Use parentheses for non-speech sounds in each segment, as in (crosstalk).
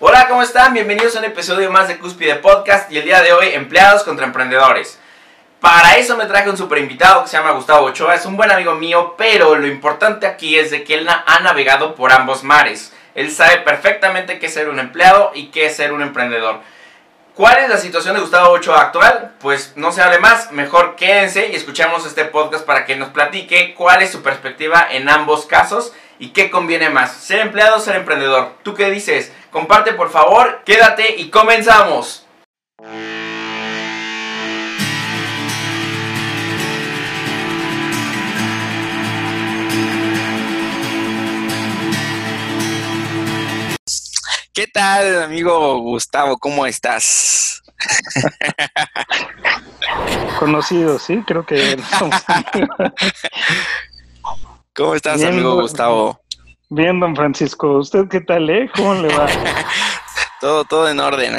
Hola, ¿cómo están? Bienvenidos a un episodio más de Cúspide Podcast y el día de hoy, empleados contra emprendedores. Para eso me traje un super invitado que se llama Gustavo Ochoa, es un buen amigo mío, pero lo importante aquí es de que él ha navegado por ambos mares. Él sabe perfectamente qué es ser un empleado y qué es ser un emprendedor. ¿Cuál es la situación de Gustavo Ochoa actual? Pues no se hable más, mejor quédense y escuchemos este podcast para que nos platique cuál es su perspectiva en ambos casos y qué conviene más, ser empleado o ser emprendedor. ¿Tú qué dices? Comparte por favor, quédate y comenzamos. ¿Qué tal, amigo Gustavo? ¿Cómo estás? Conocido, sí, creo que. (laughs) ¿Cómo estás, amigo Gustavo? Bien, don Francisco. ¿Usted qué tal, eh? ¿Cómo le va? (laughs) todo, todo en orden.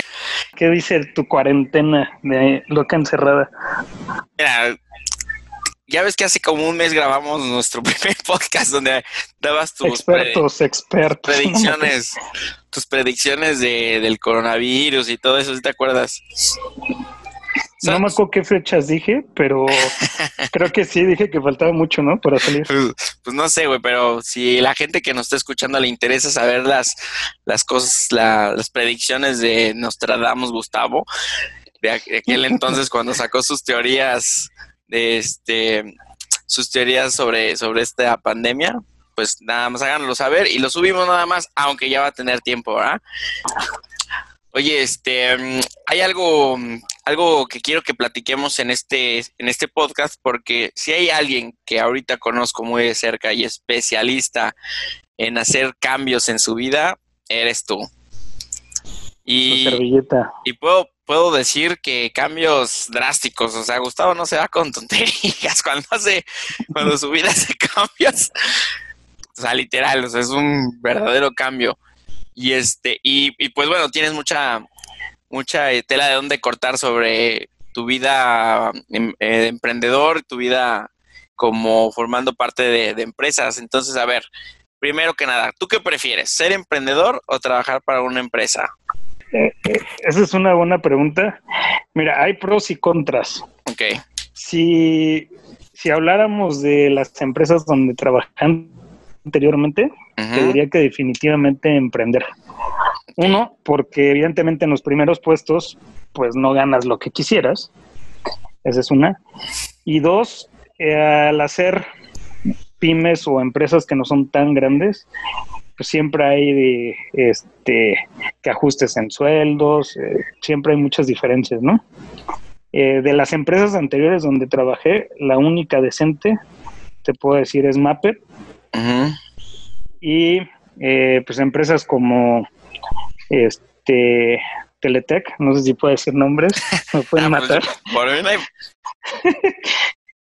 ¿Qué dice tu cuarentena de loca encerrada? Mira, ya ves que hace como un mes grabamos nuestro (laughs) primer podcast donde dabas tus expertos, expertos. predicciones, tus predicciones de, del coronavirus y todo eso, ¿sí te acuerdas? No me acuerdo qué fechas dije, pero (laughs) (laughs) creo que sí dije que faltaba mucho, ¿no? Para salir. Pues, pues, no sé, güey, pero si la gente que nos está escuchando le interesa saber las, las cosas, las predicciones de Nostradamus Gustavo, de aquel entonces (laughs) cuando sacó sus teorías de este sus teorías sobre, sobre esta pandemia, pues nada más háganlo saber y lo subimos nada más, aunque ya va a tener tiempo, ¿verdad? Oye, este, mm, hay algo, algo que quiero que platiquemos en este, en este podcast, porque si hay alguien que ahorita conozco muy de cerca y especialista en hacer cambios en su vida, eres tú. Y, servilleta. y puedo, puedo decir que cambios drásticos, o sea, Gustavo no se va con tonterías (laughs) cuando hace, cuando su vida hace (laughs) cambios. O sea, literal, o sea, es un verdadero cambio. Y este, y, pues bueno, tienes mucha, mucha eh, tela de dónde cortar sobre tu vida em, eh, de emprendedor, tu vida como formando parte de, empresas. Entonces, a ver, primero que nada, ¿tú qué prefieres? ¿Ser emprendedor o trabajar para una empresa? Eh, esa es una buena pregunta. Mira, hay pros y contras. Ok. Si, si habláramos de las empresas donde trabajan anteriormente, te diría que definitivamente emprender. Uno, porque evidentemente en los primeros puestos, pues no ganas lo que quisieras. Esa es una. Y dos, eh, al hacer pymes o empresas que no son tan grandes, pues siempre hay de, este, que ajustes en sueldos, eh, siempre hay muchas diferencias, ¿no? Eh, de las empresas anteriores donde trabajé, la única decente, te puedo decir, es Mapper. Y eh, pues empresas como este Teletec, no sé si puedo decir nombres, (laughs) me pueden ah, pues, matar. (laughs)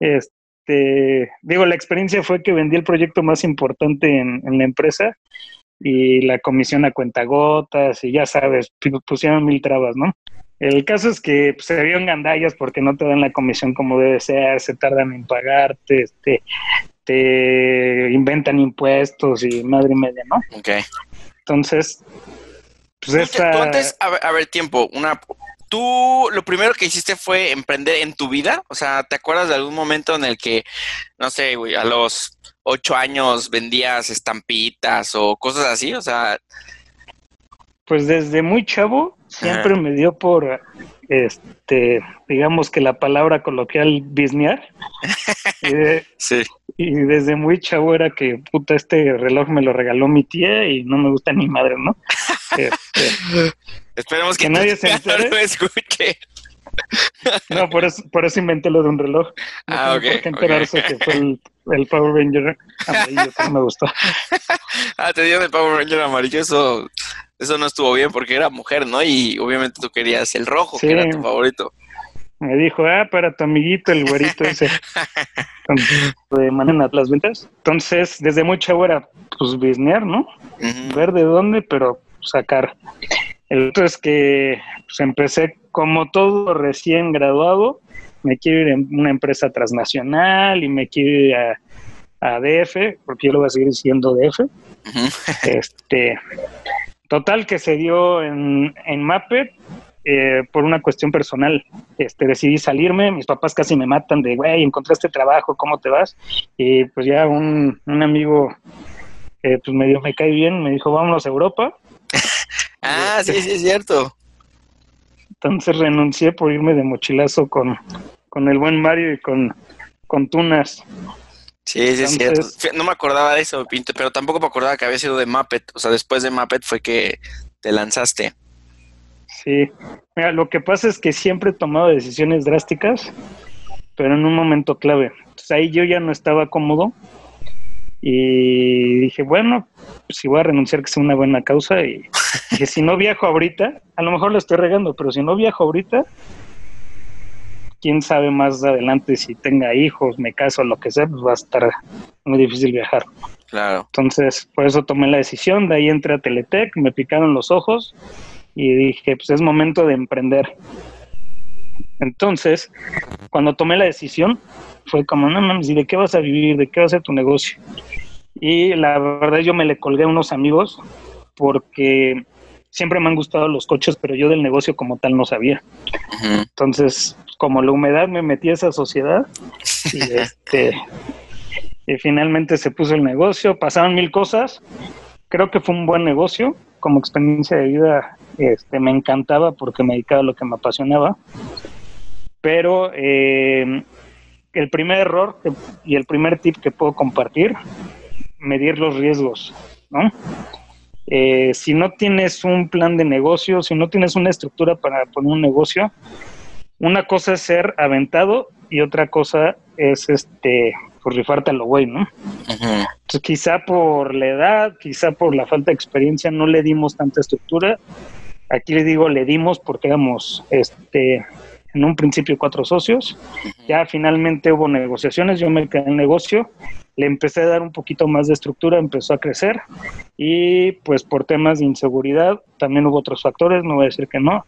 (laughs) este, digo, la experiencia fue que vendí el proyecto más importante en, la empresa y la comisión a cuentagotas y ya sabes, pusieron mil trabas, ¿no? El caso es que pues, se vieron gandallas porque no te dan la comisión como debe ser, se tardan en pagarte, este, te inventan impuestos y madre media, ¿no? Ok. Entonces, pues esta... antes, a ver, tiempo, una... ¿Tú lo primero que hiciste fue emprender en tu vida? O sea, ¿te acuerdas de algún momento en el que, no sé, güey, a los ocho años vendías estampitas o cosas así? O sea... Pues desde muy chavo siempre me dio por este, digamos que la palabra coloquial bisnear. (laughs) sí. Y desde muy chavo era que, puta, este reloj me lo regaló mi tía y no me gusta ni madre, ¿no? (laughs) Este, Esperemos que, nadie (laughs) se entere. lo escuche. (laughs) No, por eso, por eso inventé lo de un reloj. ah, ok. Por enterarse que fue el, Power Ranger amarillo me gustó. (laughs) ah, te dio el Power Ranger amarillo, eso eso no estuvo bien porque era mujer, ¿no? Y obviamente tú querías el rojo, que era tu favorito. Me dijo, ah, para tu amiguito, el güerito ese. (laughs) de manera las ventas. Entonces, desde muy chavo era, pues, bisnear, ¿no? Ver de dónde, pero sacar. El otro es que pues, empecé como todo recién graduado, me quiero ir a una empresa transnacional y me quiero ir a, a DF, porque yo lo voy a seguir siendo DF. (laughs) este Total que se dio en, en eh, por una cuestión personal. Este, decidí salirme, mis papás casi me matan de, güey, encontraste trabajo, ¿cómo te vas? Y pues ya un, un amigo que pues medio me cae bien, me dijo, vámonos a Europa. (laughs) ah, sí, sí, es cierto. Entonces renuncié por irme de mochilazo con, con el buen Mario y con, con Tunas. Sí, sí, es cierto. No me acordaba de eso, Pinto, pero tampoco me acordaba que había sido de Muppet. O sea, después de Muppet fue que te lanzaste. Sí, mira, lo que pasa es que siempre he tomado decisiones drásticas, pero en un momento clave. Entonces ahí yo ya no estaba cómodo y dije, bueno, si voy a renunciar que sea una buena causa y que si no viajo ahorita, a lo mejor lo estoy regando, pero si no viajo ahorita, quién sabe más adelante si tenga hijos, me caso, lo que sea, pues va a estar muy difícil viajar. Claro. Entonces, por eso tomé la decisión, de ahí entré a Teletec, me picaron los ojos y dije, pues es momento de emprender. Entonces, cuando tomé la decisión, fue como, no mames, ¿y de qué vas a vivir? ¿De qué va a ser tu negocio? Y la verdad yo me le colgué a unos amigos porque siempre me han gustado los coches, pero yo del negocio como tal no sabía. Entonces, como la humedad me metí a esa sociedad (laughs) y este y finalmente se puso el negocio, pasaron mil cosas. Creo que fue un buen negocio, como experiencia de vida este, me encantaba porque me dedicaba a lo que me apasionaba. Pero eh, el primer error y el primer tip que puedo compartir, medir los riesgos, ¿no? Eh, si no tienes un plan de negocio, si no tienes una estructura para poner un negocio, una cosa es ser aventado y otra cosa es este pues rifarte a lo güey, ¿no? Entonces quizá por la edad, quizá por la falta de experiencia no le dimos tanta estructura. Aquí le digo le dimos porque éramos este en un principio cuatro socios. Ya finalmente hubo negociaciones, yo me quedé en el negocio, le empecé a dar un poquito más de estructura, empezó a crecer y pues por temas de inseguridad también hubo otros factores, no voy a decir que no,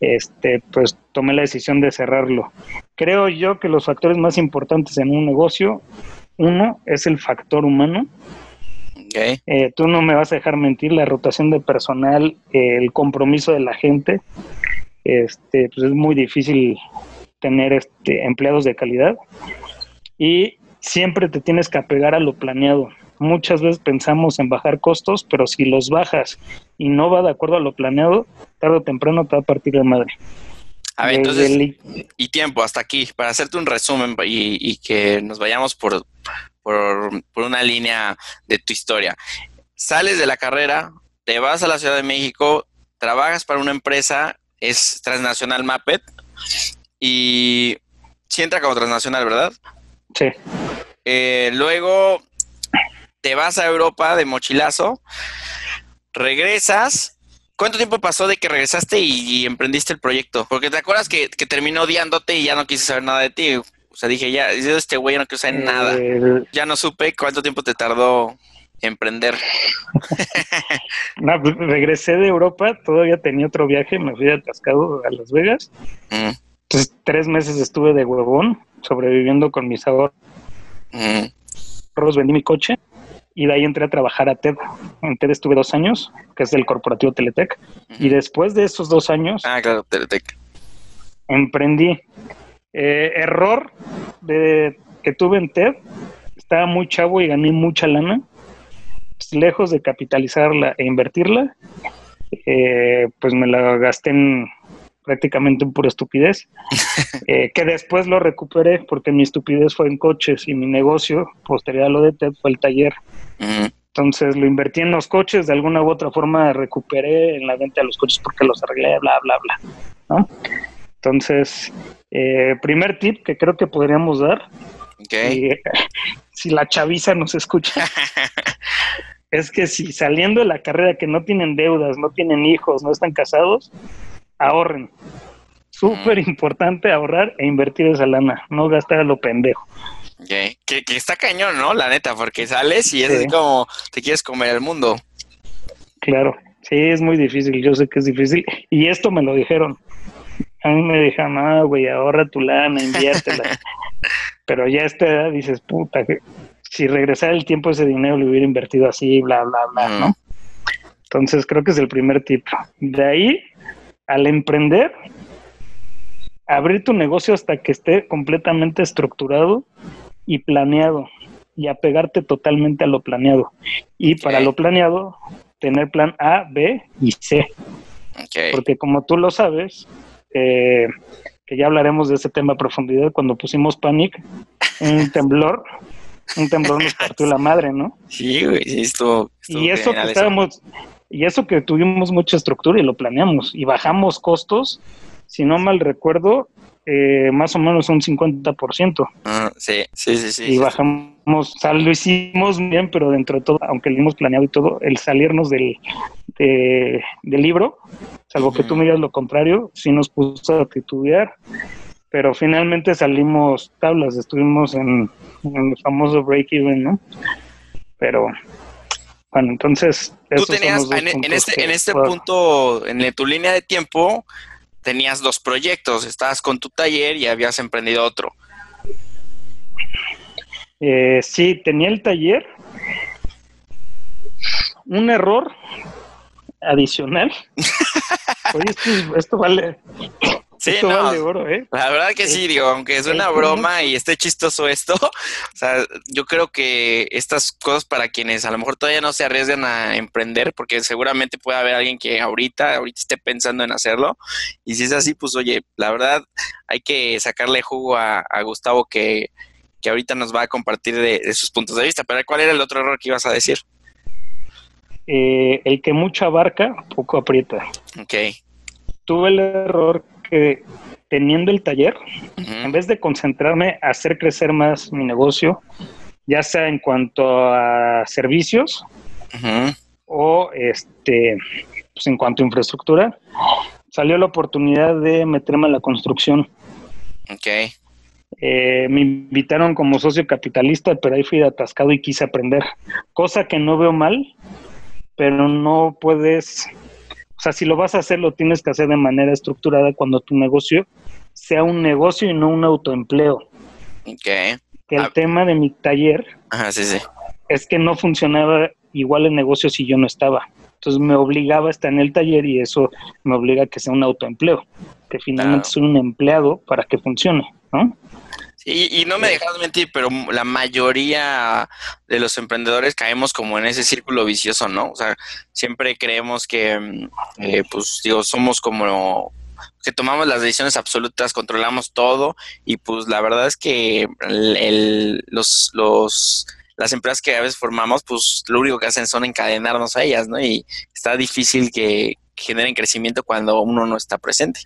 este pues tomé la decisión de cerrarlo. Creo yo que los factores más importantes en un negocio, uno es el factor humano, eh, tú no me vas a dejar mentir, la rotación de personal, el compromiso de la gente, este, pues es muy difícil tener este, empleados de calidad y siempre te tienes que apegar a lo planeado. Muchas veces pensamos en bajar costos, pero si los bajas y no va de acuerdo a lo planeado, tarde o temprano te va a partir de madre. A ver, entonces, y tiempo, hasta aquí, para hacerte un resumen y, que nos vayamos por, por, por, una línea de tu historia. Sales de la carrera, te vas a la Ciudad de México, trabajas para una empresa es transnacional Mappet y si entra como transnacional, ¿verdad? Sí. Eh, luego te vas a Europa de mochilazo, regresas. ¿Cuánto tiempo pasó de que regresaste y, emprendiste el proyecto? Porque te acuerdas que, terminó odiándote y ya no quise saber nada de ti. O sea, dije, ya, este güey no quiero saber nada. Ya no supe cuánto tiempo te tardó emprender? (laughs) no, pues, regresé de Europa, todavía tenía otro viaje, me fui atascado a Las Vegas. Mm. Entonces, tres meses estuve de huevón, sobreviviendo con mis ahorros. Mm. Vendí mi coche y de ahí entré a trabajar a TED. En TED estuve dos años, que es del corporativo Teletec. Y después de esos dos años. Ah, claro, Teletec. Emprendí. Eh, error de, que tuve en TED. Estaba muy chavo y gané mucha lana lejos de capitalizarla e invertirla, eh, pues me la gasté en prácticamente en pura estupidez, (laughs) eh, que después lo recuperé porque mi estupidez fue en coches y mi negocio, posterior a lo de TED, fue el taller. Entonces lo invertí en los coches, de alguna u otra forma recuperé en la venta de los coches porque los arreglé, bla, bla, bla. Entonces, eh, primer tip que creo que podríamos dar, si la chaviza nos escucha, (laughs) es que si saliendo de la carrera que no tienen deudas, no tienen hijos, no están casados, ahorren. Súper importante ahorrar e invertir esa lana, no gastar a lo pendejo. Que, está cañón, ¿no? La neta, porque sales y es como te quieres comer el mundo. Claro, sí, es muy difícil, yo sé que es difícil. Y esto me lo dijeron. A mí me dijeron, ah, güey, ahorra tu lana, inviértela. (laughs) Pero ya a esta edad dices, puta, que si regresara el tiempo ese dinero lo hubiera invertido así, bla, bla, bla, ¿no? Entonces creo que es el primer tip. De ahí, al emprender, abrir tu negocio hasta que esté completamente estructurado y planeado y apegarte totalmente a lo planeado. Y para lo planeado, tener plan A, B y C. Porque como tú lo sabes, eh, que ya hablaremos de ese tema a profundidad cuando pusimos Panic, un (laughs) temblor, un temblor nos partió la madre, ¿no? Sí, güey, sí, estuvo, y eso que estábamos, y eso que tuvimos mucha estructura y lo planeamos y bajamos costos, si no mal recuerdo, eh, más o menos un 50%. Ah, sí, sí, sí, sí. Y bajamos, o sea, lo hicimos bien, pero dentro de todo, aunque lo hemos planeado y todo, el salirnos del, del libro, salvo que tú me digas lo contrario, sí nos puso a titubear, pero finalmente salimos tablas, estuvimos en, el famoso break-even, ¿no? Pero bueno, entonces... Tú tenías, en, este, en este punto, en tu línea de tiempo, tenías dos proyectos, estabas con tu taller y habías emprendido otro. Eh, sí, tenía el taller. Un error adicional. (laughs) Oye, esto, vale. (coughs) Sí, no, ¿eh? La verdad que sí, digo, aunque es una broma y esté chistoso esto, (laughs) o sea, yo creo que estas cosas para quienes a lo mejor todavía no se arriesgan a emprender, porque seguramente puede haber alguien que ahorita, ahorita esté pensando en hacerlo, y si es así, pues oye, la verdad hay que sacarle jugo a, Gustavo que, que, ahorita nos va a compartir de, sus puntos de vista, pero ¿cuál era el otro error que ibas a decir? Eh, el que mucho abarca, poco aprieta. Ok. Tuve el error que teniendo el taller, en vez de concentrarme a hacer crecer más mi negocio, ya sea en cuanto a servicios o este, pues en cuanto a infraestructura, salió la oportunidad de meterme a la construcción. Ok. Eh, me invitaron como socio capitalista, pero ahí fui atascado y quise aprender, cosa que no veo mal, pero no puedes o sea, si lo vas a hacer, lo tienes que hacer de manera estructurada cuando tu negocio sea un negocio y no un autoempleo. Ok. Que el ah. tema de mi taller es que no funcionaba igual el negocio si yo no estaba. Entonces me obligaba a estar en el taller y eso me obliga a que sea un autoempleo, que finalmente soy un empleado para que funcione, ¿no? Y, no me dejas mentir, pero la mayoría de los emprendedores caemos como en ese círculo vicioso, ¿no? O sea, siempre creemos que, mm, eh, pues, digo, somos como que tomamos las decisiones absolutas, controlamos todo y pues la verdad es que el, los, los, las empresas que a veces formamos, pues lo único que hacen son encadenarnos a ellas, ¿no? Y está difícil que generen crecimiento cuando uno no está presente.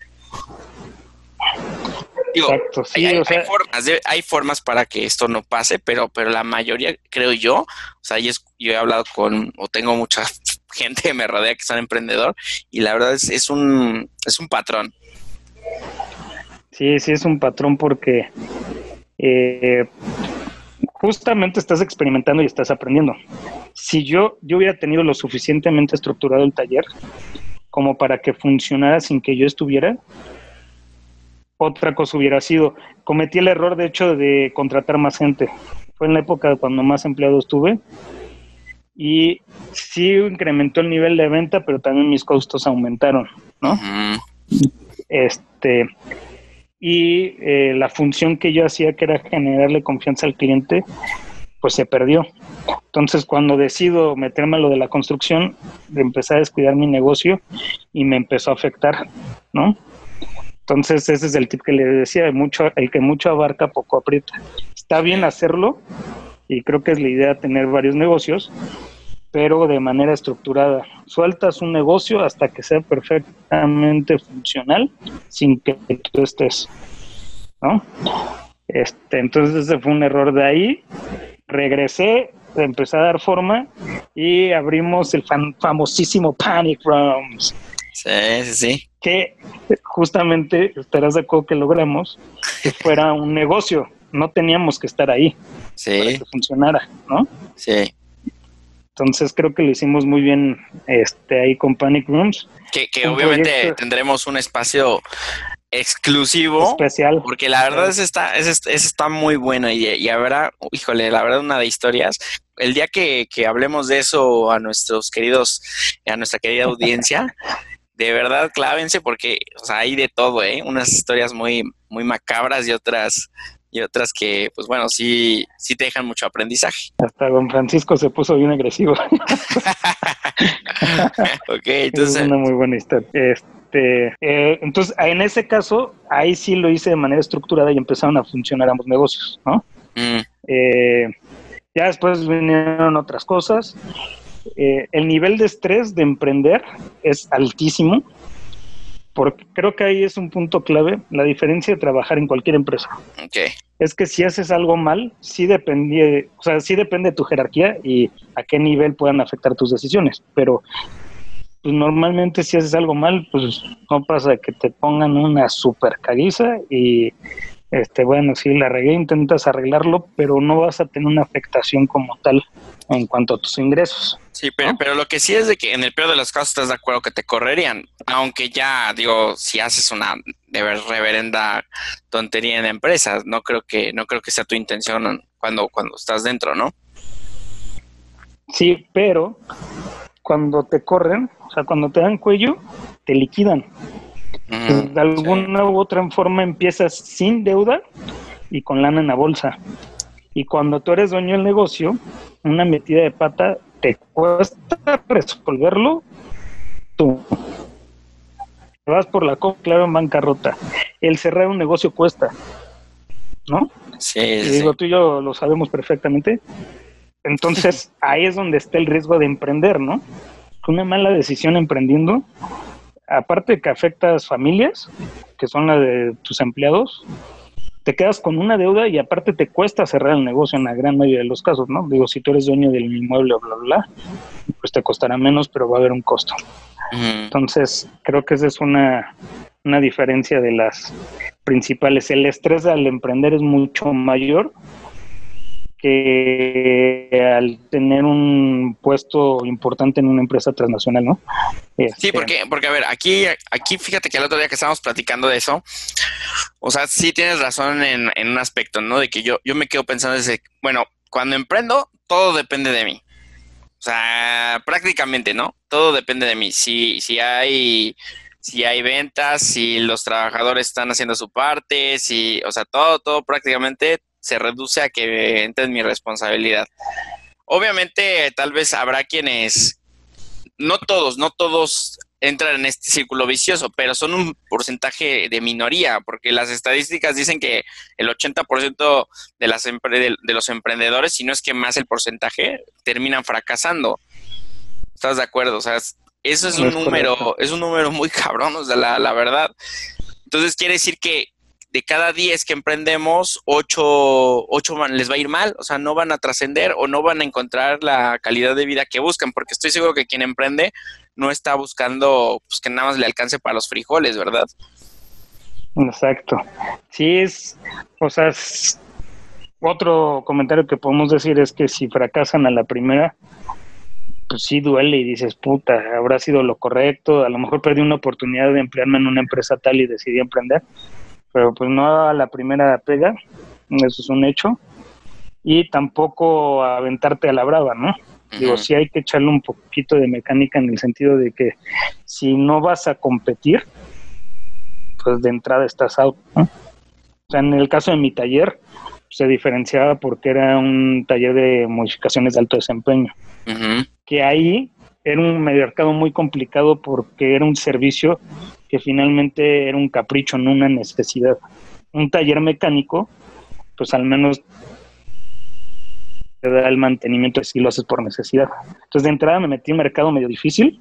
Exacto, sí, hay, formas hay, formas para que esto no pase, pero, pero la mayoría, creo yo, o sea, yo, he hablado con, o tengo mucha (laughs) gente que me rodea que son emprendedor, y la verdad es, es, un, es un patrón. Sí, sí, es un patrón porque eh, justamente estás experimentando y estás aprendiendo. Si yo, yo hubiera tenido lo suficientemente estructurado el taller como para que funcionara sin que yo estuviera, otra cosa hubiera sido, cometí el error de hecho de contratar más gente. Fue en la época cuando más empleados tuve y sí incrementó el nivel de venta, pero también mis costos aumentaron, ¿no? Este y eh, la función que yo hacía, que era generarle confianza al cliente, pues se perdió. Entonces, cuando decido meterme a lo de la construcción, empecé a descuidar mi negocio y me empezó a afectar, ¿no? Entonces, ese es el tip que le decía, mucho, el que mucho abarca, poco aprieta. Está bien hacerlo y creo que es la idea tener varios negocios, pero de manera estructurada. Sueltas un negocio hasta que sea perfectamente funcional sin que tú estés, ¿no? Este, entonces ese fue un error de ahí. Regresé, empecé a dar forma y abrimos el famosísimo Panic Rooms. Sí, sí, sí. Que justamente estarás de acuerdo que logramos que fuera un negocio. No teníamos que estar ahí sí. para que funcionara, ¿no? Sí. Entonces creo que lo hicimos muy bien este ahí con Panic Rooms. Que, obviamente tendremos un espacio exclusivo. Especial. Porque la verdad es está, es, está muy bueno y, y habrá, híjole, la verdad una de historias. El día que, que hablemos de eso a nuestros queridos, a nuestra querida audiencia, (laughs) de verdad clávense porque o sea, hay de todo, ¿eh? Unas historias muy, muy macabras y otras y otras que, pues bueno, sí, sí te dejan mucho aprendizaje. Hasta don Francisco se puso bien agresivo. (laughs) ok, entonces... Es una muy buena historia. Este, eh, entonces, en ese caso, ahí sí lo hice de manera estructurada y empezaron a funcionar ambos negocios, ¿no? Mm. Eh, ya después vinieron otras cosas. Eh, el nivel de estrés de emprender es altísimo porque creo que ahí es un punto clave, la diferencia de trabajar en cualquier empresa. Es que si haces algo mal, sí depende, o sea, sí depende de tu jerarquía y a qué nivel puedan afectar tus decisiones, pero pues normalmente si haces algo mal, pues no pasa que te pongan una super caguiza y este bueno, si la regué, intentas arreglarlo, pero no vas a tener una afectación como tal en cuanto a tus ingresos. Sí, pero, pero lo que sí es de que en el peor de los casos estás de acuerdo que te correrían, aunque ya, digo, si haces una de reverenda tontería en la empresa, no creo que, no creo que sea tu intención cuando, cuando estás dentro, ¿no? Sí, pero cuando te corren, o sea, cuando te dan cuello, te liquidan. de alguna u otra forma empiezas sin deuda y con lana en la bolsa. Y cuando tú eres dueño del negocio, una metida de pata te cuesta resolverlo tú. Te vas por la claro, en bancarrota. El cerrar un negocio cuesta, ¿no? Sí, y digo, tú y yo lo sabemos perfectamente. Entonces, (laughs) ahí es donde está el riesgo de emprender, ¿no? Una mala decisión emprendiendo, aparte que afectas familias, que son las de tus empleados, te quedas con una deuda y aparte te cuesta cerrar el negocio en la gran mayoría de los casos, ¿no? Digo, si tú eres dueño del inmueble bla, bla, bla, pues te costará menos, pero va a haber un costo. Entonces, creo que esa es una, una diferencia de las principales. El estrés al emprender es mucho mayor que al tener un puesto importante en una empresa transnacional, ¿no? sí, este, porque, porque a ver, aquí, aquí fíjate que el otro día que estábamos platicando de eso, o sea, sí tienes razón en, en un aspecto, ¿no? De que yo, yo me quedo pensando desde, bueno, cuando emprendo, todo depende de mí. O sea, prácticamente, ¿no? Todo depende de mí. Si, si hay si hay ventas, si los trabajadores están haciendo su parte, si, o sea, todo, todo prácticamente se reduce a que entre en mi responsabilidad. Obviamente, tal vez habrá quienes, no todos, no todos entran en este círculo vicioso, pero son un porcentaje de minoría, porque las estadísticas dicen que el 80% de, las de, los emprendedores, si no es que más el porcentaje, terminan fracasando. ¿Estás de acuerdo? O sea, eso es un número, es un número muy (laughs) cabrón, o sea, la, la verdad. Entonces quiere decir que de cada 10 que emprendemos, 8, 8 les va a ir mal, o sea, no van a trascender o no van a encontrar la calidad de vida que buscan, porque estoy seguro que quien emprende no está buscando pues, que nada más le alcance para los frijoles, ¿verdad? Exacto. Sí, es, o sea, otro comentario que podemos decir es que si fracasan a la primera, pues sí duele y dices, puta, habrá sido lo correcto, a lo mejor perdí una oportunidad de emplearme en una empresa tal y decidí emprender, pero pues no a la primera pega, eso es un hecho, y tampoco aventarte a la brava, ¿no? Digo, sí hay que echarle un poquito de mecánica en el sentido de que si no vas a competir, pues de entrada estás out, ¿no? O sea, en el caso de mi taller, se diferenciaba porque era un taller de modificaciones de alto desempeño, que ahí era un mercado muy complicado porque era un servicio que finalmente era un capricho, no una necesidad. Un taller mecánico, pues al menos te da el mantenimiento si lo haces por necesidad. Entonces de entrada me metí en mercado medio difícil,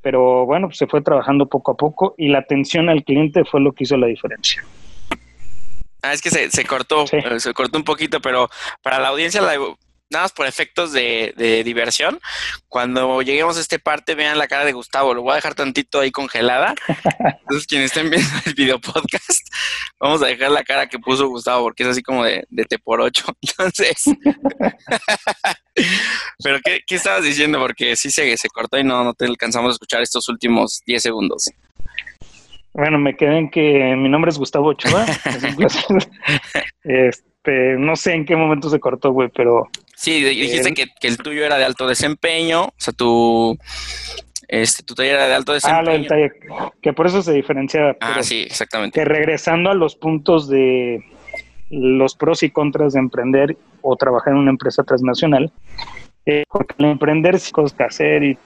pero bueno, pues se fue trabajando poco a poco y la atención al cliente fue lo que hizo la diferencia. Ah, es que se, se cortó, eh, se cortó un poquito, pero para la audiencia la, nada más por efectos de, diversión, cuando lleguemos a esta parte, vean la cara de Gustavo. Lo voy a dejar tantito ahí congelada. (laughs) Entonces, quienes estén viendo el video podcast, vamos a dejar la cara que puso Gustavo, porque es así como de, de T por ocho. (laughs) Entonces, (laughs) pero ¿qué, estabas diciendo? Porque sí se, se cortó y no, no te alcanzamos a escuchar estos últimos 10 segundos. Bueno, me quedé en que mi nombre es Gustavo Ochoa. este, no sé en qué momento se cortó, güey, pero... Sí, dijiste que, el tuyo era de alto desempeño, o sea, tu, este, tu taller era de alto desempeño. Ah, lo del taller, que por eso se diferenciaba. Ah, sí, exactamente. Que regresando a los puntos de los pros y contras de emprender o trabajar en una empresa transnacional, eh, porque el emprender sí cosas que hacer y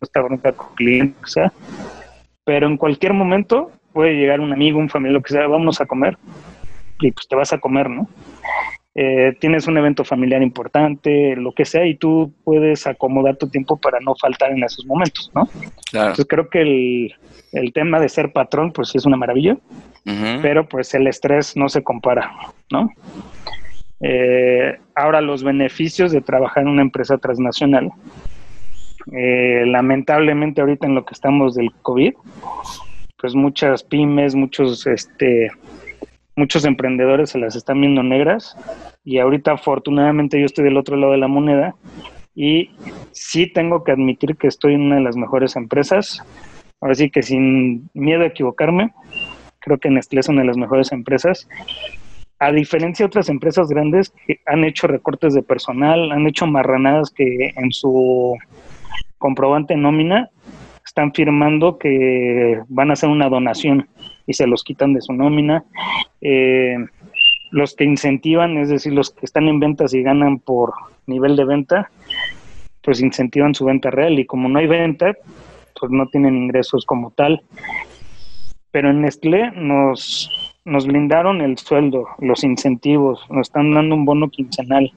está bronca con clientes, o sea, pero en cualquier momento puede llegar un amigo, un familiar, lo que sea, vamos a comer y pues te vas a comer, ¿no? Eh, tienes un evento familiar importante, lo que sea, y tú puedes acomodar tu tiempo para no faltar en esos momentos, ¿no? Claro. Entonces creo que el, el tema de ser patrón, pues es una maravilla, pero pues el estrés no se compara, ¿no? Eh, ahora, los beneficios de trabajar en una empresa transnacional, eh, lamentablemente ahorita en lo que estamos del COVID, pues muchas pymes, muchos, este, muchos emprendedores se las están viendo negras y ahorita afortunadamente yo estoy del otro lado de la moneda y sí tengo que admitir que estoy en una de las mejores empresas. Ahora sí que sin miedo a equivocarme, creo que Nestlé es una de las mejores empresas. A diferencia de otras empresas grandes que han hecho recortes de personal, han hecho marranadas que en su comprobante nómina están firmando que van a hacer una donación y se los quitan de su nómina. Eh, los que incentivan, es decir, los que están en ventas y ganan por nivel de venta, pues incentivan su venta real y como no hay venta, pues no tienen ingresos como tal. Pero en Nestlé nos, nos blindaron el sueldo, los incentivos, nos están dando un bono quincenal,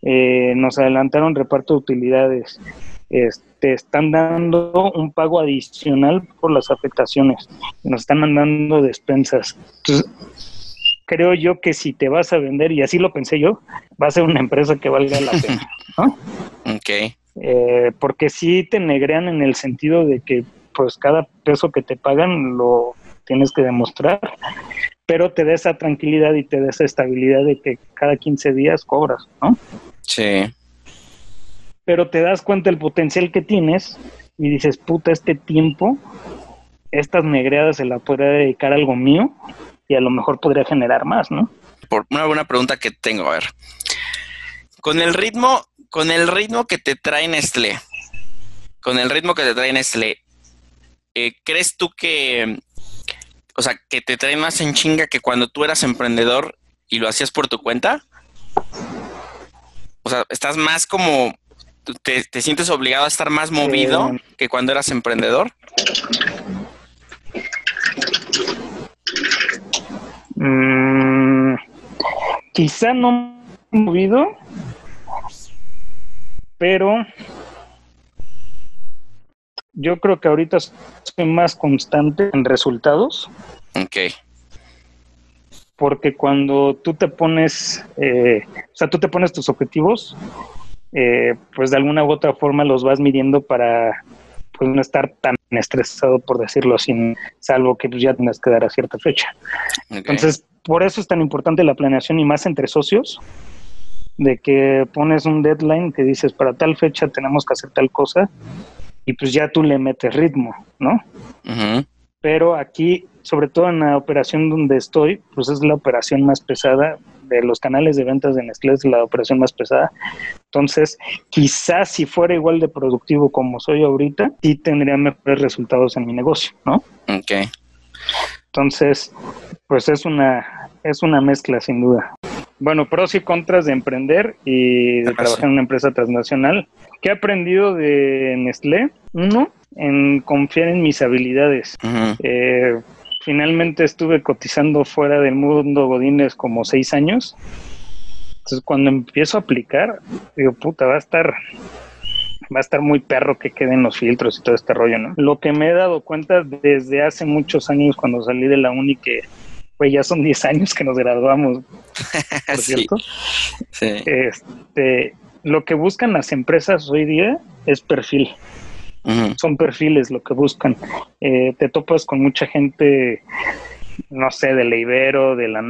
eh, nos adelantaron reparto de utilidades, te están dando un pago adicional por las afectaciones, nos están mandando despensas. Entonces, creo yo que si te vas a vender, y así lo pensé yo, va a ser una empresa que valga la pena, (laughs) ¿no? Ok. Eh, porque sí te negrean en el sentido de que pues cada peso que te pagan lo tienes que demostrar, pero te da esa tranquilidad y te da esa estabilidad de que cada 15 días cobras, ¿no? Sí pero te das cuenta del potencial que tienes y dices, puta, este tiempo, estas negreadas se la podría dedicar a algo mío y a lo mejor podría generar más, ¿no? Por una buena pregunta que tengo, a ver. Con el ritmo, con el ritmo que te trae Nestlé, con el ritmo que te trae Nestlé, eh, ¿crees tú que, o sea, que te trae más en chinga que cuando tú eras emprendedor y lo hacías por tu cuenta? O sea, estás más como te, sientes obligado a estar más movido que cuando eras emprendedor? Mm, quizá no movido, pero yo creo que ahorita soy más constante en resultados. Ok. Porque cuando tú te pones, eh, o sea, tú te pones tus objetivos, eh, pues de alguna u otra forma los vas midiendo para pues no estar tan estresado, por decirlo así, salvo que pues, ya tengas que dar a cierta fecha. Entonces, por eso es tan importante la planeación y más entre socios, de que pones un deadline que dices, para tal fecha tenemos que hacer tal cosa, y pues ya tú le metes ritmo, ¿no? Pero aquí, sobre todo en la operación donde estoy, pues es la operación más pesada de los canales de ventas de Nestlé es la operación más pesada. Entonces, quizás si fuera igual de productivo como soy ahorita, sí tendría mejores resultados en mi negocio, ¿no? Ok. Entonces, pues es una, es una mezcla sin duda. Bueno, pros y contras de emprender y de trabajar en una empresa transnacional. ¿Qué he aprendido de Nestlé? Uno, en confiar en mis habilidades finalmente estuve cotizando fuera del mundo Godines como seis años. Entonces cuando empiezo a aplicar, digo, puta, va a estar, va a estar muy perro que queden los filtros y todo este rollo, ¿no? Lo que me he dado cuenta desde hace muchos años cuando salí de la uni que pues ya son 10 años que nos graduamos, (laughs) por cierto. Este, lo que buscan las empresas hoy día es perfil. Son perfiles lo que buscan. Eh, te topas con mucha gente, no sé, de la Ibero, de la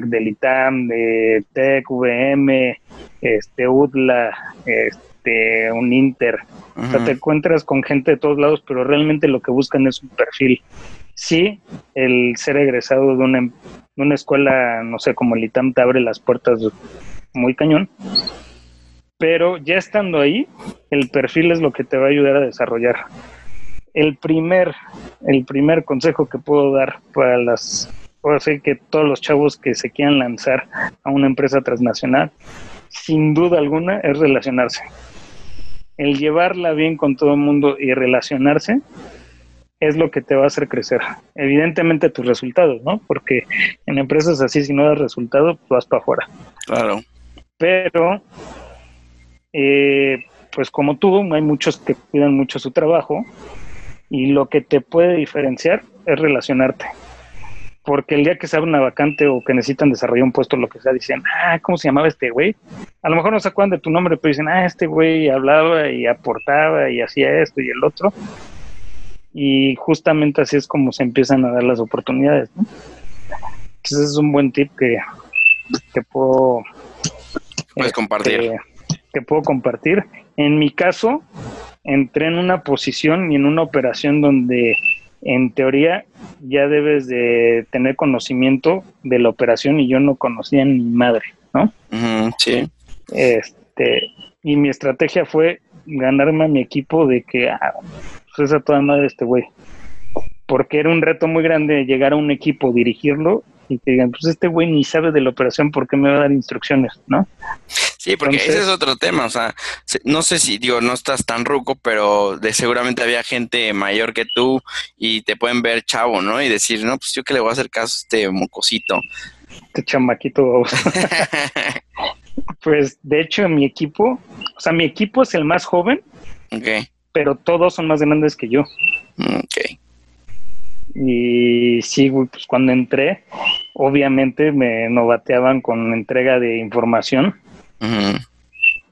del ITAM, de TEC, VM, este, UDLA, este, un Inter. O sea, te encuentras con gente de todos lados, pero realmente lo que buscan es un perfil. sí, el ser egresado de una, de una escuela, no sé, como el ITAM te abre las puertas muy cañón, pero ya estando ahí, el perfil es lo que te va a ayudar a desarrollar. El primer, el primer consejo que puedo dar para las, puedo decir que todos los chavos que se quieran lanzar a una empresa transnacional, sin duda alguna, es relacionarse. El llevarla bien con todo el mundo y relacionarse es lo que te va a hacer crecer. Evidentemente tus resultados, ¿no? Porque en empresas así, si no das resultado, vas para afuera. Claro. Pero, eh, pues como tú, hay muchos que cuidan mucho su trabajo y lo que te puede diferenciar es relacionarte. Porque el día que se abre una vacante o que necesitan desarrollar un puesto, lo que sea, dicen, ah, ¿cómo se llamaba este güey? A lo mejor no se acuerdan de tu nombre, pero dicen, ah, este güey hablaba y aportaba y hacía esto y el otro y justamente así es como se empiezan a dar las oportunidades. ¿no? Entonces es un buen tip que, que puedo Puedes compartir. este, que puedo compartir. En mi caso, entré en una posición y en una operación donde en teoría ya debes de tener conocimiento de la operación y yo no conocía ni madre, ¿no? Ujú, sí. Este, y mi estrategia fue ganarme a mi equipo de que ah, pues es a toda madre este güey. Porque era un reto muy grande llegar a un equipo, dirigirlo y que digan, pues este güey ni sabe de la operación, ¿por qué me va a dar instrucciones? ¿No? Sí, porque ese es otro tema, o sea, se- no sé si, digo, no estás tan ruco, pero de seguramente había gente mayor que tú y te pueden ver chavo, ¿no? Y decir, no, pues yo que le voy a hacer caso a este mocosito. Este chamaquito. (laughs) (laughs) pues de hecho, mi equipo, o sea, mi equipo es el más joven, ok, pero todos son más grandes que yo. ok. Y sí, güey, pues cuando entré, obviamente me novateaban con entrega de información,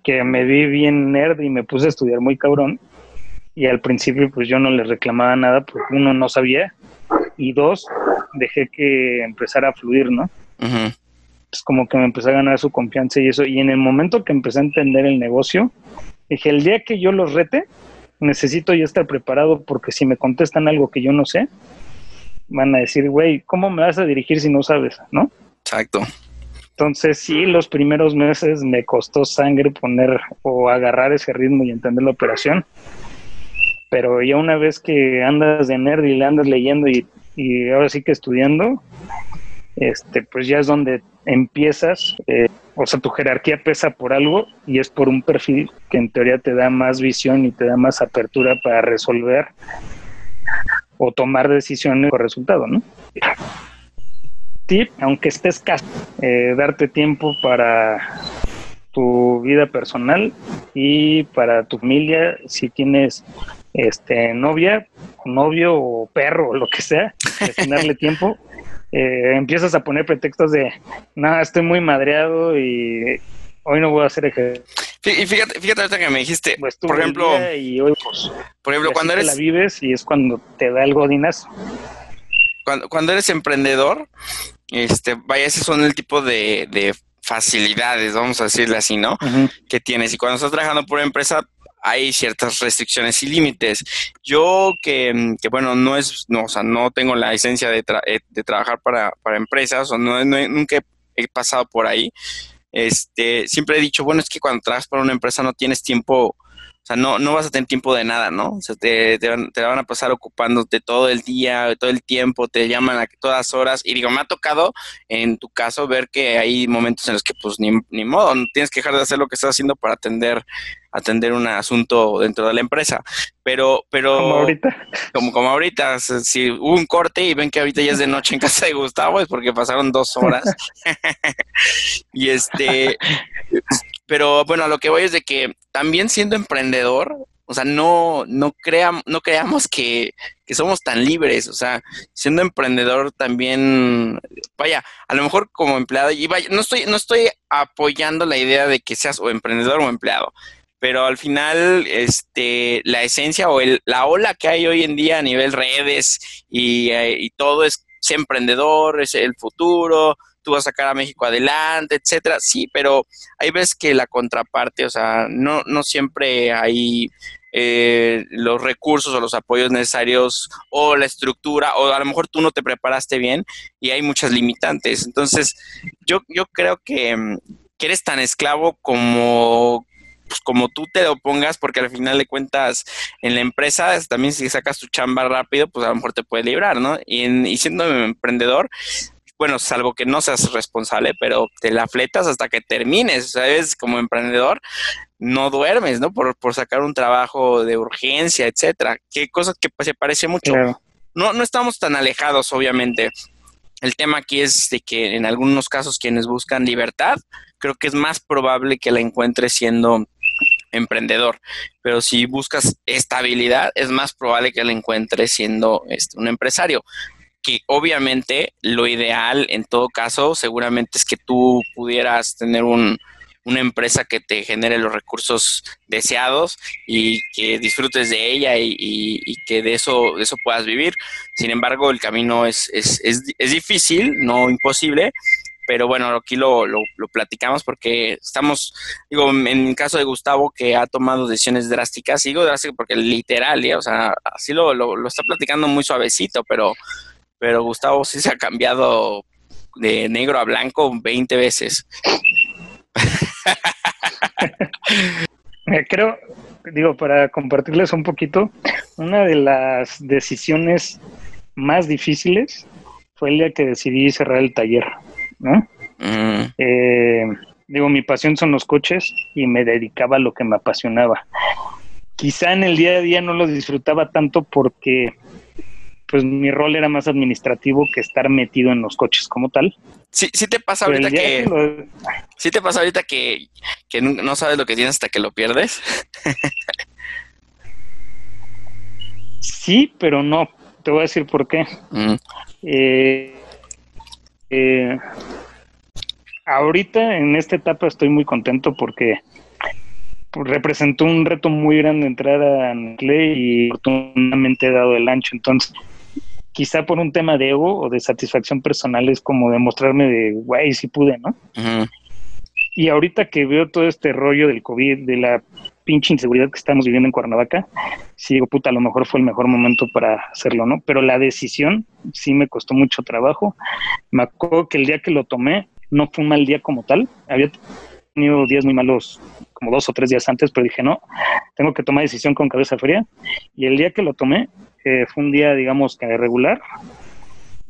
que me vi bien nerd y me puse a estudiar muy cabrón. Y al principio, pues yo no les reclamaba nada, porque uno no sabía, y dos, dejé que empezara a fluir, ¿no? ujú. Pues como que me empecé a ganar su confianza y eso. Y en el momento que empecé a entender el negocio, dije, el día que yo los rete, necesito ya estar preparado porque si me contestan algo que yo no sé, van a decir, güey, ¿cómo me vas a dirigir si no sabes? ¿No? Exacto. Entonces sí, los primeros meses me costó sangre poner o agarrar ese ritmo y entender la operación. Pero ya una vez que andas de nerd y le andas leyendo y, y ahora sí que estudiando, este, pues ya es donde empiezas, eh, o sea, tu jerarquía pesa por algo y es por un perfil que en teoría te da más visión y te da más apertura para resolver o tomar decisiones por resultado, ¿no? Tip, aunque estés casado, eh, darte tiempo para tu vida personal y para tu familia, si tienes este novia, novio o perro o lo que sea, destinarle tiempo. (laughs) Eh, empiezas a poner pretextos de, no, estoy muy madreado y hoy no voy a hacer ejercicio. Y fíjate, fíjate ahorita que me dijiste, Pues, por el ejemplo, y hoy, pues, por ejemplo, cuando eres, la vives y es cuando te da el godinazo. cuando, cuando eres emprendedor, este, vaya, ese son el tipo de, de facilidades, vamos a decirle así, ¿no? Que tienes. Y cuando estás trabajando por empresa, hay ciertas restricciones y límites. Yo que, que, bueno, no es, no, o sea, no tengo la licencia de, tra- eh, de trabajar para, para empresas, o no, nunca he pasado por ahí. Este, siempre he dicho, bueno, es que cuando trabajas para una empresa no tienes tiempo, o sea, no, no vas a tener tiempo de nada, ¿no? O sea, te, te van, te van a pasar ocupándote todo el día, todo el tiempo, te llaman a todas horas. Y digo, me ha tocado en tu caso ver que hay momentos en los que pues ni, ni modo, no tienes que dejar de hacer lo que estás haciendo para atender atender un asunto dentro de la empresa. Pero, pero Como ahorita. como, como ahorita, si hubo un corte y ven que ahorita ya es de noche en casa de Gustavo, es porque pasaron dos horas. (laughs) y este, pero bueno, a lo que voy es de que también siendo emprendedor, o sea, no, no, cream, no creamos que, que somos tan libres, o sea, siendo emprendedor también, vaya, a lo mejor como empleado, y vaya, no estoy, no estoy apoyando la idea de que seas o emprendedor o empleado, pero al final, este, la esencia o el, la ola que hay hoy en día a nivel redes y, eh, todo es ser emprendedor, es el futuro, tú vas a sacar a México adelante, etcétera. Sí, pero hay veces que la contraparte, o sea, no, no siempre hay eh, los recursos o los apoyos necesarios o la estructura o a lo mejor tú no te preparaste bien y hay muchas limitantes. Entonces, yo, yo creo que, mm, que eres tan esclavo como pues, como tú te lo pongas, porque al final de cuentas en la empresa también si sacas tu chamba rápido, pues a lo mejor te puede librar, ¿no? Y, en, y siendo emprendedor, bueno, salvo que no seas responsable, pero te la fletas hasta que termines, ¿sabes? Como emprendedor, no duermes, ¿no? Por, por sacar un trabajo de urgencia, etcétera. Qué cosa que se parece mucho. No, no estamos tan alejados, obviamente. El tema aquí es de que en algunos casos quienes buscan libertad, creo que es más probable que la encuentres siendo emprendedor. Pero si buscas estabilidad, es más probable que la encuentres siendo este, un empresario. Que obviamente lo ideal en todo caso seguramente es que tú pudieras tener un, una empresa que te genere los recursos deseados y que disfrutes de ella y, que de eso, de eso puedas vivir. Sin embargo, el camino es, es, es, es difícil, no imposible, pero bueno, aquí lo, lo, platicamos porque estamos, digo, en el caso de Gustavo que ha tomado decisiones drásticas, digo drásticas porque literal, ¿ya? o sea, así lo, lo, está platicando muy suavecito, pero, pero Gustavo sí se ha cambiado de negro a blanco 20 veces. (laughs) Creo, digo, para compartirles un poquito, una de las decisiones más difíciles fue el día que decidí cerrar el taller. ¿No? Mm. Eh, digo, mi pasión son los coches y me dedicaba a lo que me apasionaba. Quizá en el día a día no lo disfrutaba tanto porque pues mi rol era más administrativo que estar metido en los coches como tal. Sí, sí te pasa ahorita que, sí te pasa ahorita que, no sabes lo que tienes hasta que lo pierdes. (laughs) sí, pero no. Te voy a decir por qué. Mm. Eh, eh, ahorita en esta etapa estoy muy contento porque representó un reto muy grande entrar a Nestlé y afortunadamente he dado el ancho. Entonces, quizá por un tema de ego o de satisfacción personal es como demostrarme de, guay, si pude, ¿no? Y ahorita que veo todo este rollo del COVID, de la pinche inseguridad que estamos viviendo en Cuernavaca, sí digo, puta, a lo mejor fue el mejor momento para hacerlo, ¿no? Pero la decisión sí me costó mucho trabajo. Me acuerdo que el día que lo tomé no fue un mal día como tal. Había tenido días muy malos como dos o tres días antes, pero dije, no, tengo que tomar decisión con cabeza fría. Y el día que lo tomé eh, fue un día, digamos, que regular.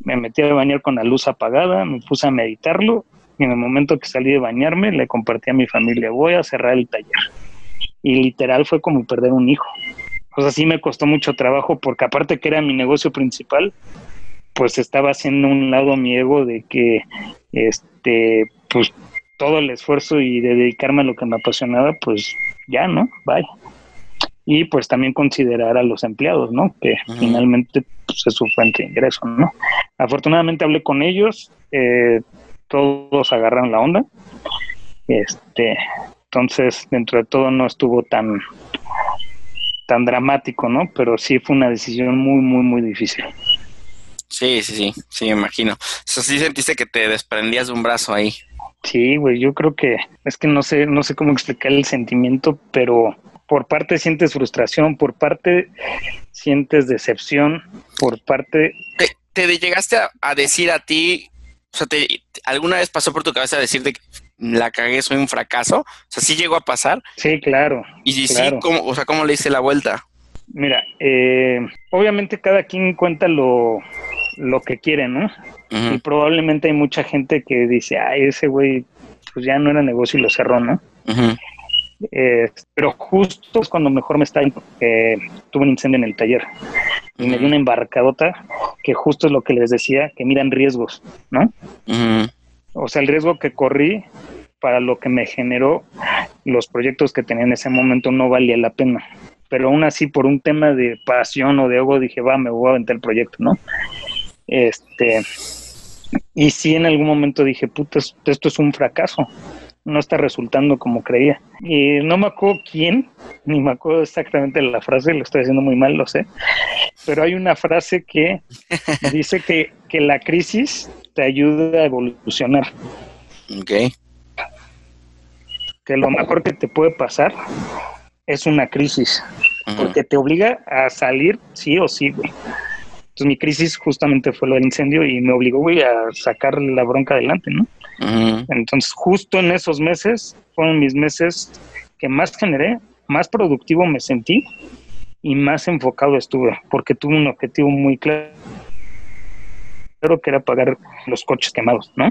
Me metí a bañar con la luz apagada, me puse a meditarlo y en el momento que salí de bañarme le compartí a mi familia, voy a cerrar el taller y literal fue como perder un hijo. O sea, sí me costó mucho trabajo porque aparte que era mi negocio principal, pues estaba haciendo un lado mi ego de que, este, pues todo el esfuerzo y de dedicarme a lo que me apasionaba, pues ya, ¿no? Bye. Y pues también considerar a los empleados, ¿no? Que finalmente pues, es su fuente de ingreso, ¿no? Afortunadamente hablé con ellos, eh, todos agarraron la onda. Este, entonces, dentro de todo no estuvo tan, tan dramático, ¿no? Pero sí fue una decisión muy, muy, muy difícil. Sí, sí, sí, sí, me imagino. O sí sentiste que te desprendías de un brazo ahí. Sí, güey, yo creo que es que no sé, no sé cómo explicar el sentimiento, pero por parte sientes frustración, por parte sientes decepción, por parte... ¿Te, te llegaste a, decir a ti, o sea, te, ¿alguna vez pasó por tu cabeza decirte la cagué, soy un fracaso? O sea, ¿sí llegó a pasar? Sí, claro. Y sí, ¿cómo, o sea, ¿cómo le hice la vuelta? Mira, eh, obviamente cada quien cuenta lo, lo que quiere, ¿no? Y probablemente hay mucha gente que dice, ay, ese güey, pues ya no era negocio y lo cerró, ¿no? Eh, pero justo es cuando mejor me está, eh, tuve un incendio en el taller y me dio una embarcadota que justo es lo que les decía, que miran riesgos, ¿no? O sea, el riesgo que corrí para lo que me generó los proyectos que tenía en ese momento no valía la pena. Pero aún así, por un tema de pasión o de ego, dije, va, me voy a aventar el proyecto, ¿no? Este, y sí en algún momento dije, puta, esto es un fracaso, no está resultando como creía. Y no me acuerdo quién, (laughs) ni me acuerdo exactamente la frase, lo estoy haciendo muy mal, lo sé, pero hay una frase que (laughs) dice que, que la crisis te ayuda a evolucionar. Ok. Que lo mejor que te puede pasar es una crisis. porque te obliga a salir sí o sí, güey. Entonces mi crisis justamente fue lo del incendio y me obligó, güey, a sacar la bronca adelante, ¿no? Entonces justo en esos meses fueron mis meses que más generé, más productivo me sentí y más enfocado estuve, porque tuve un objetivo muy claro que era pagar los coches quemados, ¿no?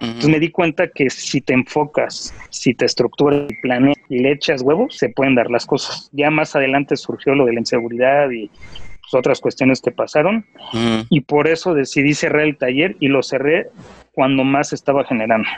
Entonces me di cuenta que si te enfocas, si te estructuras y planeas y le echas huevos, se pueden dar las cosas. Ya más adelante surgió lo de la inseguridad y pues, otras cuestiones que pasaron y por eso decidí cerrar el taller y lo cerré cuando más estaba generando.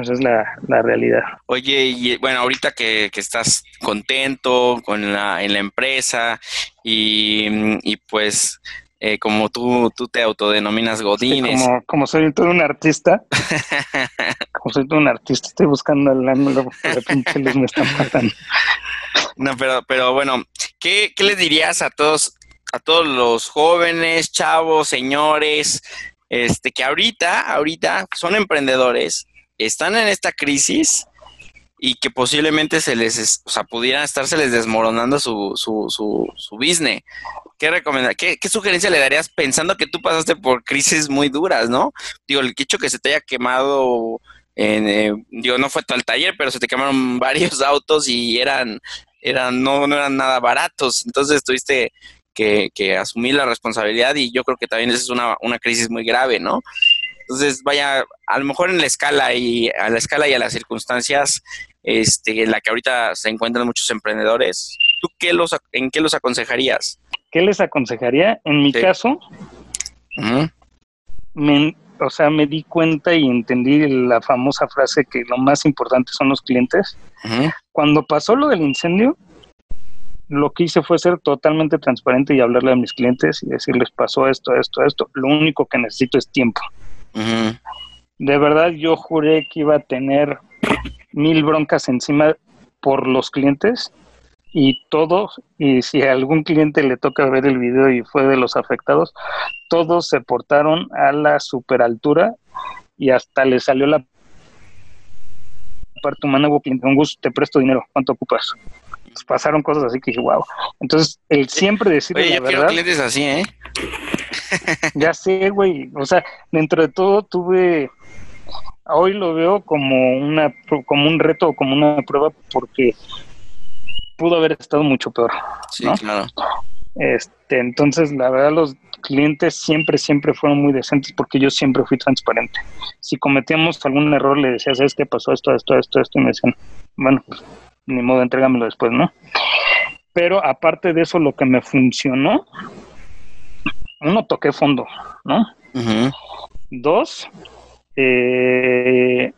Esa es la, realidad. Oye, y bueno, ahorita que, estás contento con la, en la empresa y, pues eh, como tú, tú te autodenominas Godines. como, como, soy todo un artista, (laughs) como soy todo un artista, estoy buscando el ángulo de pinche me están matando. No, pero, pero bueno, ¿qué, ¿qué les dirías a todos, a todos los jóvenes, chavos, señores, este, que ahorita, ahorita son emprendedores están en esta crisis y que posiblemente se les, o sea, pudieran les desmoronando su, su, su, su business. ¿Qué, recomenda, qué, qué, sugerencia le darías pensando que tú pasaste por crisis muy duras, no? Digo, el hecho que se te haya quemado, en, eh, digo, no fue todo el taller, pero se te quemaron (laughs) varios autos y eran, eran no, no eran nada baratos. Entonces tuviste que, que asumir la responsabilidad y yo creo que también esa es una, una crisis muy grave, ¿no? Entonces, vaya, a lo mejor en la escala y a la escala y a las circunstancias este, en la que ahorita se encuentran muchos emprendedores, ¿tú qué los, en qué los aconsejarías? ¿Qué les aconsejaría? En mi caso, o sea, me di cuenta y entendí la famosa frase que lo más importante son los clientes. Cuando pasó lo del incendio, lo que hice fue ser totalmente transparente y hablarle a mis clientes y decirles pasó esto, esto, esto. Lo único que necesito es tiempo. De verdad yo juré que iba a tener mil broncas encima por los clientes y todos, y si a algún cliente le toca ver el video y fue de los afectados, todos se portaron a la super altura y hasta le salió la parte humana, hubo cliente, un gusto, te presto dinero, ¿cuánto ocupas? Pues pasaron cosas así que dije, wow. Entonces, el siempre decir la verdad. clientes así, ¿eh? ya sé, güey. O sea, dentro de todo tuve. Hoy lo veo como una como un reto o como una prueba porque pudo haber estado mucho peor. Sí, claro. Este, entonces, la verdad, los clientes siempre, siempre fueron muy decentes porque yo siempre fui transparente. Si cometíamos algún error, le decía, ¿sabes qué pasó? Esto, esto, esto, esto, y me decían, bueno, pues, ni modo, entrégamelo después, ¿no? Pero aparte de eso, lo que me funcionó uno, toqué fondo, ¿no? Dos, eh,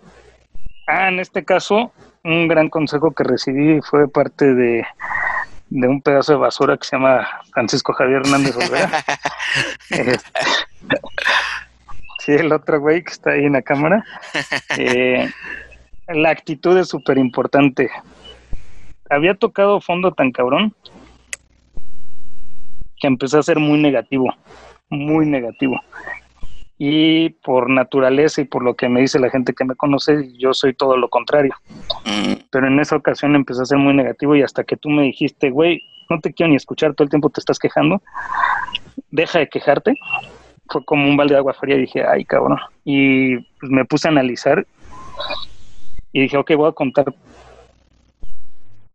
ah, en este caso, un gran consejo que recibí fue parte de, un pedazo de basura que se llama Francisco Javier Hernández Olvera. (laughs) Este, sí, el otro güey que está ahí en la cámara. Eh, la actitud es súper importante. Había tocado fondo tan cabrón que empecé a ser muy negativo, muy negativo. Y por naturaleza y por lo que me dice la gente que me conoce, yo soy todo lo contrario. Mm. Pero en esa ocasión empecé a ser muy negativo y hasta que tú me dijiste, güey, no te quiero ni escuchar, todo el tiempo te estás quejando, deja de quejarte. Fue como un balde de agua fría y dije, ay, cabrón. Y pues, me puse a analizar y dije, ok, voy a contar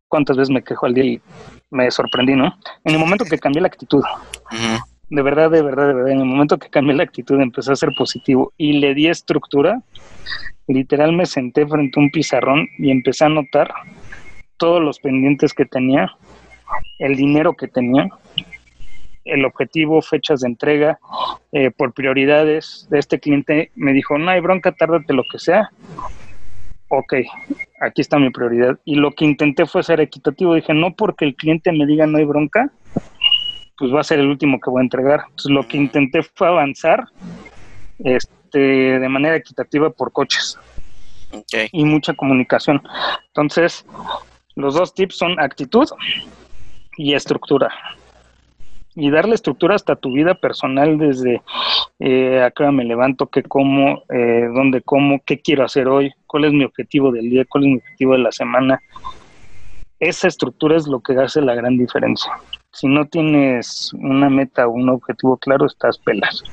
cuántas veces me quejo al día y me sorprendí, ¿no? En el momento que cambié la actitud, de verdad, de verdad, de verdad, en el momento que cambié la actitud empecé a ser positivo y le di estructura, literal me senté frente a un pizarrón y empecé a notar todos los pendientes que tenía, el dinero que tenía, el objetivo, fechas de entrega, eh, por prioridades de este cliente, me dijo, no hay bronca, tárdate lo que sea, ok, aquí está mi prioridad. Y lo que intenté fue ser equitativo. Dije, no porque el cliente me diga no hay bronca, pues va a ser el último que voy a entregar. Entonces lo que intenté fue avanzar este, de manera equitativa por coches. Y mucha comunicación. Entonces, los dos tips son actitud y estructura y darle estructura hasta tu vida personal desde eh, acá me levanto, qué como, eh, dónde como, qué quiero hacer hoy, cuál es mi objetivo del día, cuál es mi objetivo de la semana. esa estructura es lo que hace la gran diferencia. Si no tienes una meta o un objetivo claro, estás pelas.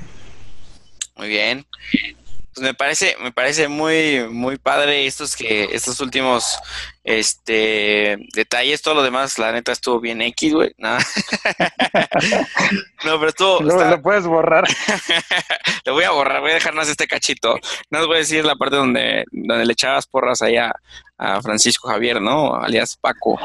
Muy bien. Pues me parece, me parece muy, muy padre estos que, estos últimos este detalles, todo lo demás, la neta estuvo bien X, güey. No. (laughs) no, pero estuvo. No, lo puedes borrar. (laughs) lo voy a borrar, voy a dejar más este cachito. No os voy a decir la parte donde, donde le echabas porras allá a Francisco Javier, ¿no? Alias Paco.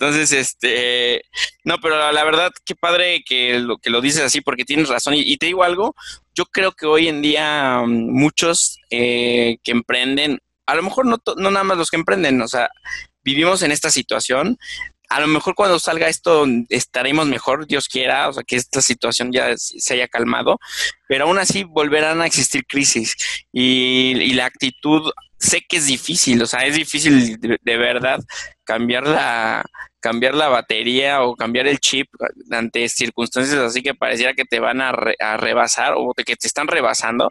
Entonces, este, no, pero la verdad, qué padre que lo, que lo dices así, porque tienes razón. Y, te digo algo, yo creo que hoy en día mm, muchos eh, que emprenden, a lo mejor no, no nada más los que emprenden, o sea, vivimos en esta situación, a lo mejor cuando salga esto estaremos mejor, Dios quiera, o sea, que esta situación ya se haya calmado, pero aún así volverán a existir crisis y, y la actitud sé que es difícil, o sea, es difícil de, verdad cambiar la, cambiar la batería o cambiar el chip ante circunstancias así que pareciera que te van a, rebasar o que te están rebasando.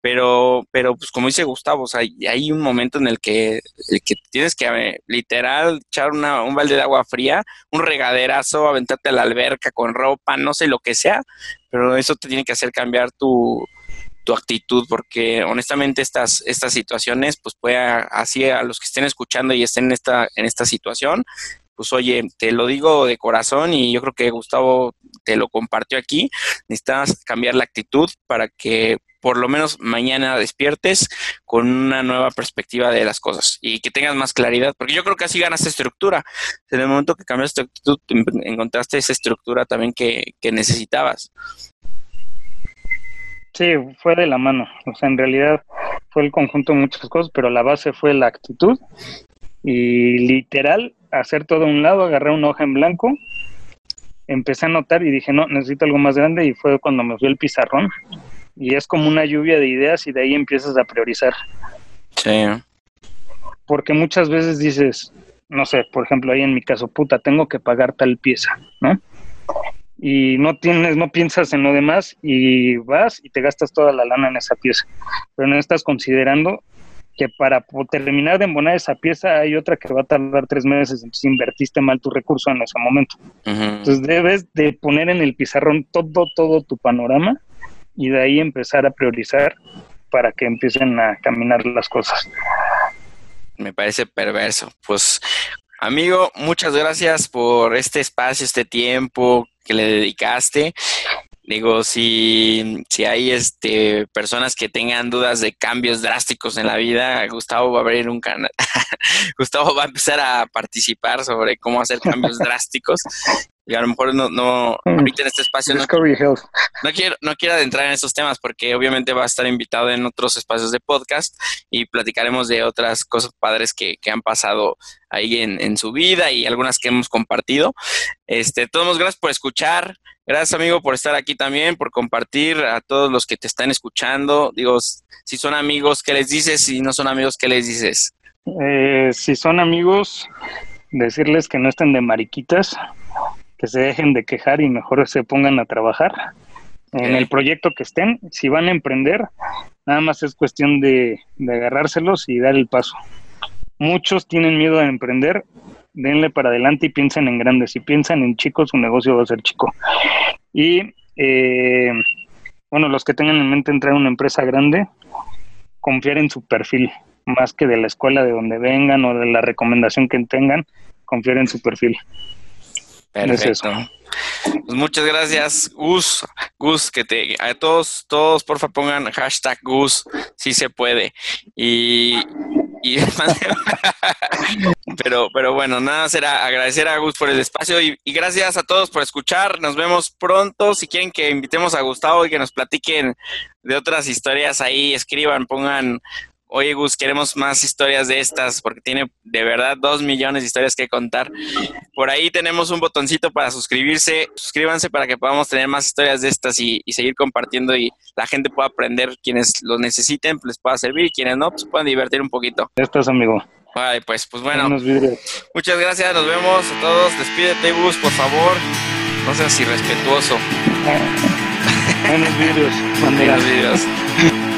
Pero, pero pues como dice Gustavo, o sea, hay un momento en el que, que tienes que literal echar una, un balde de agua fría, un regaderazo, aventarte a la alberca con ropa, no sé lo que sea, pero eso te tiene que hacer cambiar tu, tu actitud, porque honestamente estas, estas situaciones, pues puede así a los que estén escuchando y estén en esta, en esta situación, pues oye, te lo digo de corazón y yo creo que Gustavo te lo compartió aquí, necesitas cambiar la actitud para que por lo menos mañana despiertes con una nueva perspectiva de las cosas y que tengas más claridad, porque yo creo que así ganas estructura. En el momento que cambiaste tu actitud, encontraste esa estructura también que, que necesitabas. Sí, fue de la mano. O sea, en realidad fue el conjunto de muchas cosas, pero la base fue la actitud. Y literal, hacer todo a un lado, agarré una hoja en blanco, empecé a notar y dije, no, necesito algo más grande. Y fue cuando me fui el pizarrón. Y es como una lluvia de ideas y de ahí empiezas a priorizar. Sí. Porque muchas veces dices, no sé, por ejemplo, ahí en mi caso, puta, tengo que pagar tal pieza, ¿no? Y no tienes, no piensas en lo demás y vas y te gastas toda la lana en esa pieza. Pero no estás considerando que para terminar de embonar esa pieza hay otra que va a tardar tres meses, entonces invertiste mal tu recurso en ese momento. Entonces debes de poner en el pizarrón todo, todo tu panorama y de ahí empezar a priorizar para que empiecen a caminar las cosas. Me parece perverso. Pues Amigo, muchas gracias por este espacio, este tiempo que le dedicaste. Digo, si, si hay este, personas que tengan dudas de cambios drásticos en la vida, Gustavo va a abrir un canal. (laughs) Gustavo va a empezar a participar sobre cómo hacer cambios drásticos y a lo mejor no, no mm. ahorita en este espacio no, no, quiero no quiero adentrar en esos temas porque obviamente va a estar invitado en otros espacios de podcast y platicaremos de otras cosas padres que, que han pasado ahí en, en, su vida y algunas que hemos compartido. Este, todos gracias por escuchar. Gracias, amigo, por estar aquí también, por compartir a todos los que te están escuchando. Digo, si son amigos, ¿qué les dices? Si no son amigos, ¿qué les dices? Eh, si son amigos, decirles que no estén de mariquitas, que se dejen de quejar y mejor se pongan a trabajar en el proyecto que estén. Si van a emprender, nada más es cuestión de, agarrárselos y dar el paso. Muchos tienen miedo a emprender, denle para adelante y piensen en grandes. Si piensan en chicos, su negocio va a ser chico. Y eh, bueno, los que tengan en mente entrar a una empresa grande, confiar en su perfil, más que de la escuela de donde vengan o de la recomendación que tengan, confiar en su perfil. Perfecto. Pues muchas gracias, Gus. Gus, que te a todos, todos porfa pongan hashtag Gus, si se puede. Y, y (laughs) pero, pero bueno, nada será agradecer a Gus por el espacio y, y, gracias a todos por escuchar. Nos vemos pronto. Si quieren que invitemos a Gustavo y que nos platiquen de otras historias ahí, escriban, pongan oye Gus, queremos más historias de estas, porque tiene de verdad dos millones de historias que contar. Por ahí tenemos un botoncito para suscribirse, suscríbanse para que podamos tener más historias de estas y, seguir compartiendo y la gente pueda aprender, quienes lo necesiten, les pueda servir, y quienes no, pues puedan divertir un poquito. Ya estás, amigo. Vale, pues, pues bueno. Muchas gracias, nos vemos a todos. Despídete, Gus, por favor. No seas irrespetuoso. Buenos vídeos. Buenos vídeos.